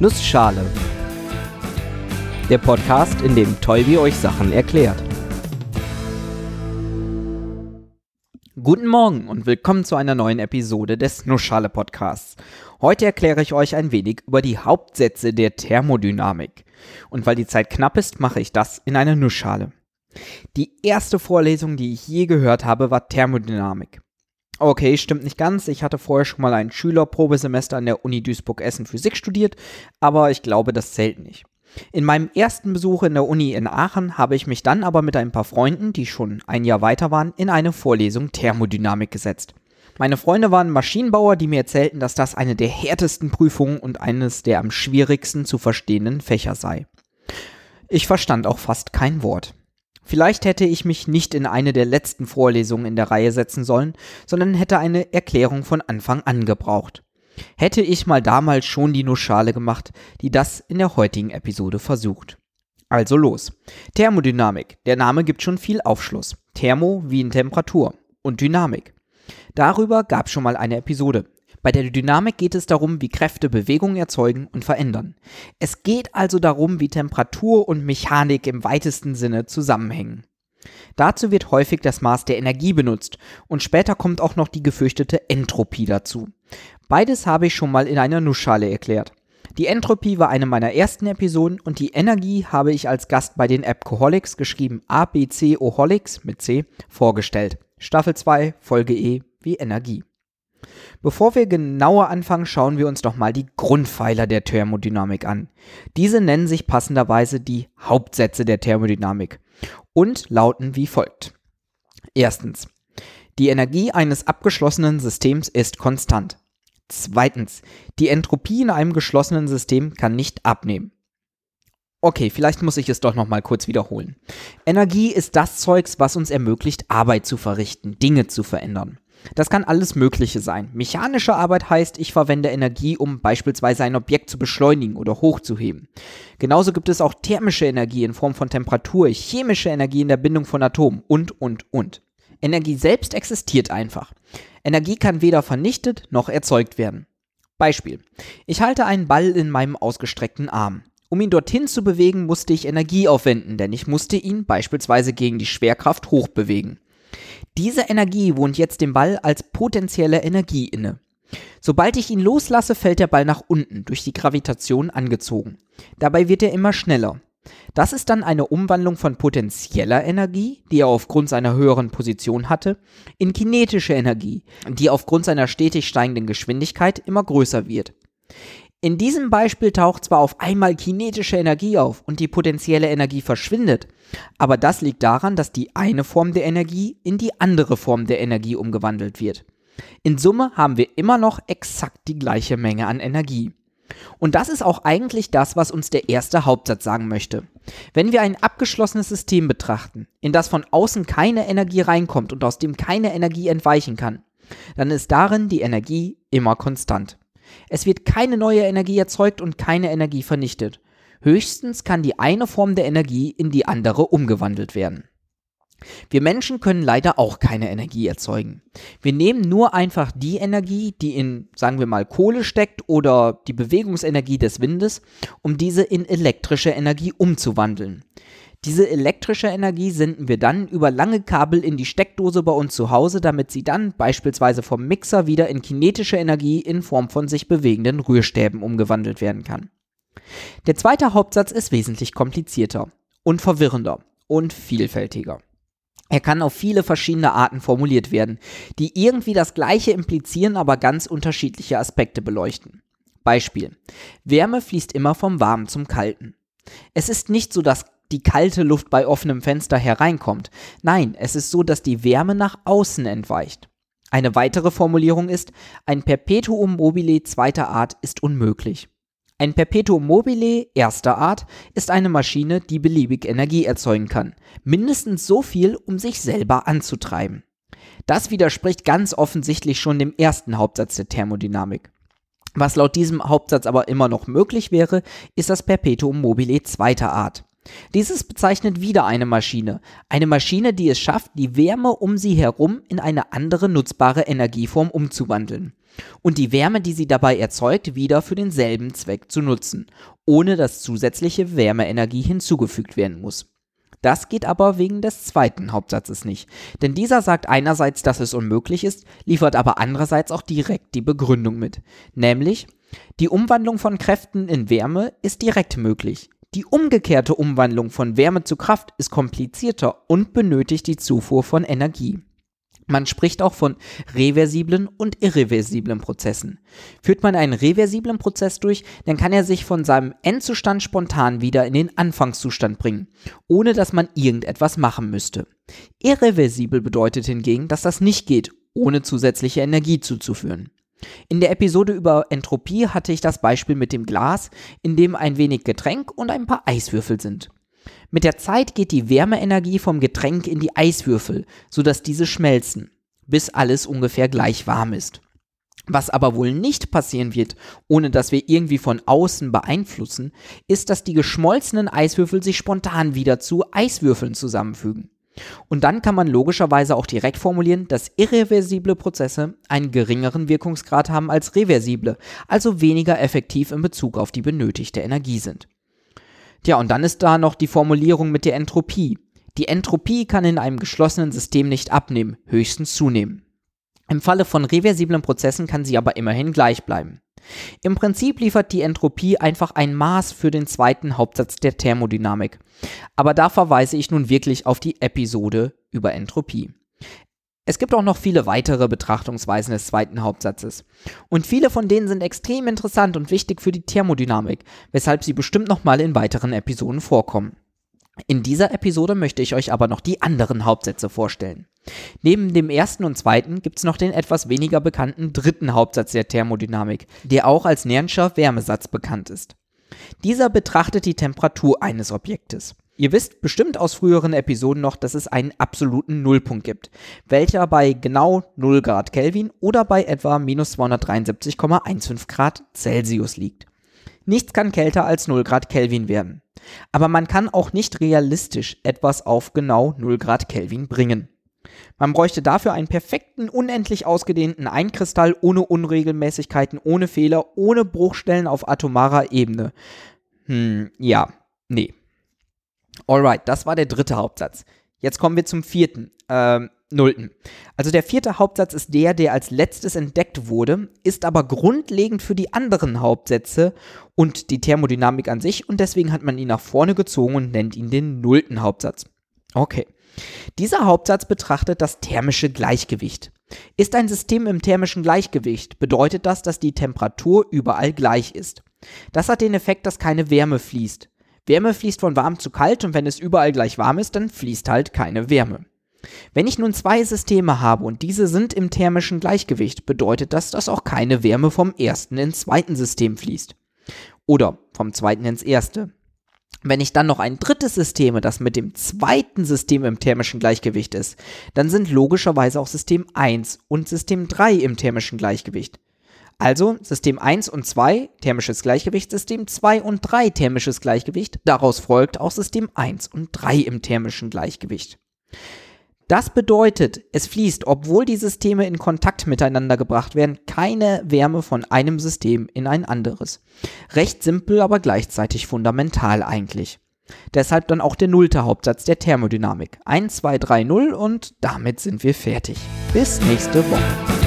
Nussschale. Der Podcast, in dem Tolbi euch Sachen erklärt. Guten Morgen und willkommen zu einer neuen Episode des Nussschale Podcasts. Heute erkläre ich euch ein wenig über die Hauptsätze der Thermodynamik. Und weil die Zeit knapp ist, mache ich das in einer Nussschale. Die erste Vorlesung, die ich je gehört habe, war Thermodynamik. Okay, stimmt nicht ganz. Ich hatte vorher schon mal ein Schülerprobesemester an der Uni Duisburg-Essen Physik studiert, aber ich glaube, das zählt nicht. In meinem ersten Besuch in der Uni in Aachen habe ich mich dann aber mit ein paar Freunden, die schon ein Jahr weiter waren, in eine Vorlesung Thermodynamik gesetzt. Meine Freunde waren Maschinenbauer, die mir erzählten, dass das eine der härtesten Prüfungen und eines der am schwierigsten zu verstehenden Fächer sei. Ich verstand auch fast kein Wort. Vielleicht hätte ich mich nicht in eine der letzten Vorlesungen in der Reihe setzen sollen, sondern hätte eine Erklärung von Anfang an gebraucht. Hätte ich mal damals schon die Nussschale gemacht, die das in der heutigen Episode versucht. Also los. Thermodynamik. Der Name gibt schon viel Aufschluss. Thermo wie in Temperatur und Dynamik. Darüber gab schon mal eine Episode. Bei der Dynamik geht es darum, wie Kräfte Bewegungen erzeugen und verändern. Es geht also darum, wie Temperatur und Mechanik im weitesten Sinne zusammenhängen. Dazu wird häufig das Maß der Energie benutzt und später kommt auch noch die gefürchtete Entropie dazu. Beides habe ich schon mal in einer Nussschale erklärt. Die Entropie war eine meiner ersten Episoden und die Energie habe ich als Gast bei den Appcoholics, geschrieben ABC-Oholics mit C, vorgestellt. Staffel 2, Folge E wie Energie. Bevor wir genauer anfangen, schauen wir uns doch mal die Grundpfeiler der Thermodynamik an. Diese nennen sich passenderweise die Hauptsätze der Thermodynamik und lauten wie folgt. Erstens. Die Energie eines abgeschlossenen Systems ist konstant. Zweitens. Die Entropie in einem geschlossenen System kann nicht abnehmen. Okay, vielleicht muss ich es doch noch mal kurz wiederholen. Energie ist das Zeugs, was uns ermöglicht, Arbeit zu verrichten, Dinge zu verändern. Das kann alles Mögliche sein. Mechanische Arbeit heißt, ich verwende Energie, um beispielsweise ein Objekt zu beschleunigen oder hochzuheben. Genauso gibt es auch thermische Energie in Form von Temperatur, chemische Energie in der Bindung von Atomen und, und, und. Energie selbst existiert einfach. Energie kann weder vernichtet noch erzeugt werden. Beispiel. Ich halte einen Ball in meinem ausgestreckten Arm. Um ihn dorthin zu bewegen, musste ich Energie aufwenden, denn ich musste ihn beispielsweise gegen die Schwerkraft hochbewegen. Diese Energie wohnt jetzt dem Ball als potenzielle Energie inne. Sobald ich ihn loslasse, fällt der Ball nach unten, durch die Gravitation angezogen. Dabei wird er immer schneller. Das ist dann eine Umwandlung von potenzieller Energie, die er aufgrund seiner höheren Position hatte, in kinetische Energie, die aufgrund seiner stetig steigenden Geschwindigkeit immer größer wird. In diesem Beispiel taucht zwar auf einmal kinetische Energie auf und die potenzielle Energie verschwindet, aber das liegt daran, dass die eine Form der Energie in die andere Form der Energie umgewandelt wird. In Summe haben wir immer noch exakt die gleiche Menge an Energie. Und das ist auch eigentlich das, was uns der erste Hauptsatz sagen möchte. Wenn wir ein abgeschlossenes System betrachten, in das von außen keine Energie reinkommt und aus dem keine Energie entweichen kann, dann ist darin die Energie immer konstant. Es wird keine neue Energie erzeugt und keine Energie vernichtet. Höchstens kann die eine Form der Energie in die andere umgewandelt werden. Wir Menschen können leider auch keine Energie erzeugen. Wir nehmen nur einfach die Energie, die in, sagen wir mal, Kohle steckt oder die Bewegungsenergie des Windes, um diese in elektrische Energie umzuwandeln. Diese elektrische Energie senden wir dann über lange Kabel in die Steckdose bei uns zu Hause, damit sie dann beispielsweise vom Mixer wieder in kinetische Energie in Form von sich bewegenden Rührstäben umgewandelt werden kann. Der zweite Hauptsatz ist wesentlich komplizierter und verwirrender und vielfältiger. Er kann auf viele verschiedene Arten formuliert werden, die irgendwie das gleiche implizieren, aber ganz unterschiedliche Aspekte beleuchten. Beispiel. Wärme fließt immer vom Warmen zum Kalten. Es ist nicht so, dass die kalte Luft bei offenem Fenster hereinkommt. Nein, es ist so, dass die Wärme nach außen entweicht. Eine weitere Formulierung ist, ein Perpetuum mobile zweiter Art ist unmöglich. Ein Perpetuum mobile erster Art ist eine Maschine, die beliebig Energie erzeugen kann, mindestens so viel, um sich selber anzutreiben. Das widerspricht ganz offensichtlich schon dem ersten Hauptsatz der Thermodynamik. Was laut diesem Hauptsatz aber immer noch möglich wäre, ist das Perpetuum mobile zweiter Art. Dieses bezeichnet wieder eine Maschine. Eine Maschine, die es schafft, die Wärme um sie herum in eine andere nutzbare Energieform umzuwandeln. Und die Wärme, die sie dabei erzeugt, wieder für denselben Zweck zu nutzen, ohne dass zusätzliche Wärmeenergie hinzugefügt werden muss. Das geht aber wegen des zweiten Hauptsatzes nicht. Denn dieser sagt einerseits, dass es unmöglich ist, liefert aber andererseits auch direkt die Begründung mit. Nämlich, die Umwandlung von Kräften in Wärme ist direkt möglich. Die umgekehrte Umwandlung von Wärme zu Kraft ist komplizierter und benötigt die Zufuhr von Energie. Man spricht auch von reversiblen und irreversiblen Prozessen. Führt man einen reversiblen Prozess durch, dann kann er sich von seinem Endzustand spontan wieder in den Anfangszustand bringen, ohne dass man irgendetwas machen müsste. Irreversibel bedeutet hingegen, dass das nicht geht, ohne zusätzliche Energie zuzuführen. In der Episode über Entropie hatte ich das Beispiel mit dem Glas, in dem ein wenig Getränk und ein paar Eiswürfel sind. Mit der Zeit geht die Wärmeenergie vom Getränk in die Eiswürfel, sodass diese schmelzen, bis alles ungefähr gleich warm ist. Was aber wohl nicht passieren wird, ohne dass wir irgendwie von außen beeinflussen, ist, dass die geschmolzenen Eiswürfel sich spontan wieder zu Eiswürfeln zusammenfügen. Und dann kann man logischerweise auch direkt formulieren, dass irreversible Prozesse einen geringeren Wirkungsgrad haben als reversible, also weniger effektiv in Bezug auf die benötigte Energie sind. Tja, und dann ist da noch die Formulierung mit der Entropie. Die Entropie kann in einem geschlossenen System nicht abnehmen, höchstens zunehmen. Im Falle von reversiblen Prozessen kann sie aber immerhin gleich bleiben. Im Prinzip liefert die Entropie einfach ein Maß für den zweiten Hauptsatz der Thermodynamik. Aber da verweise ich nun wirklich auf die Episode über Entropie. Es gibt auch noch viele weitere Betrachtungsweisen des zweiten Hauptsatzes. Und viele von denen sind extrem interessant und wichtig für die Thermodynamik, weshalb sie bestimmt nochmal in weiteren Episoden vorkommen. In dieser Episode möchte ich euch aber noch die anderen Hauptsätze vorstellen. Neben dem ersten und zweiten gibt es noch den etwas weniger bekannten dritten Hauptsatz der Thermodynamik, der auch als Nern'scher Wärmesatz bekannt ist. Dieser betrachtet die Temperatur eines Objektes. Ihr wisst bestimmt aus früheren Episoden noch, dass es einen absoluten Nullpunkt gibt, welcher bei genau 0 Grad Kelvin oder bei etwa minus 273,15 Grad Celsius liegt. Nichts kann kälter als 0 Grad Kelvin werden. Aber man kann auch nicht realistisch etwas auf genau 0 Grad Kelvin bringen. Man bräuchte dafür einen perfekten, unendlich ausgedehnten Einkristall ohne Unregelmäßigkeiten, ohne Fehler, ohne Bruchstellen auf atomarer Ebene. Hm, ja, nee. Alright, das war der dritte Hauptsatz. Jetzt kommen wir zum vierten, ähm, nullten. Also der vierte Hauptsatz ist der, der als letztes entdeckt wurde, ist aber grundlegend für die anderen Hauptsätze und die Thermodynamik an sich und deswegen hat man ihn nach vorne gezogen und nennt ihn den nullten Hauptsatz. Okay. Dieser Hauptsatz betrachtet das thermische Gleichgewicht. Ist ein System im thermischen Gleichgewicht, bedeutet das, dass die Temperatur überall gleich ist. Das hat den Effekt, dass keine Wärme fließt. Wärme fließt von warm zu kalt und wenn es überall gleich warm ist, dann fließt halt keine Wärme. Wenn ich nun zwei Systeme habe und diese sind im thermischen Gleichgewicht, bedeutet das, dass auch keine Wärme vom ersten ins zweite System fließt. Oder vom zweiten ins erste. Wenn ich dann noch ein drittes System, das mit dem zweiten System im thermischen Gleichgewicht ist, dann sind logischerweise auch System 1 und System 3 im thermischen Gleichgewicht. Also System 1 und 2 thermisches Gleichgewicht, System 2 und 3 thermisches Gleichgewicht. Daraus folgt auch System 1 und 3 im thermischen Gleichgewicht. Das bedeutet, es fließt, obwohl die Systeme in Kontakt miteinander gebracht werden, keine Wärme von einem System in ein anderes. Recht simpel, aber gleichzeitig fundamental eigentlich. Deshalb dann auch der nullte Hauptsatz der Thermodynamik. 1, 2, 3, 0 und damit sind wir fertig. Bis nächste Woche.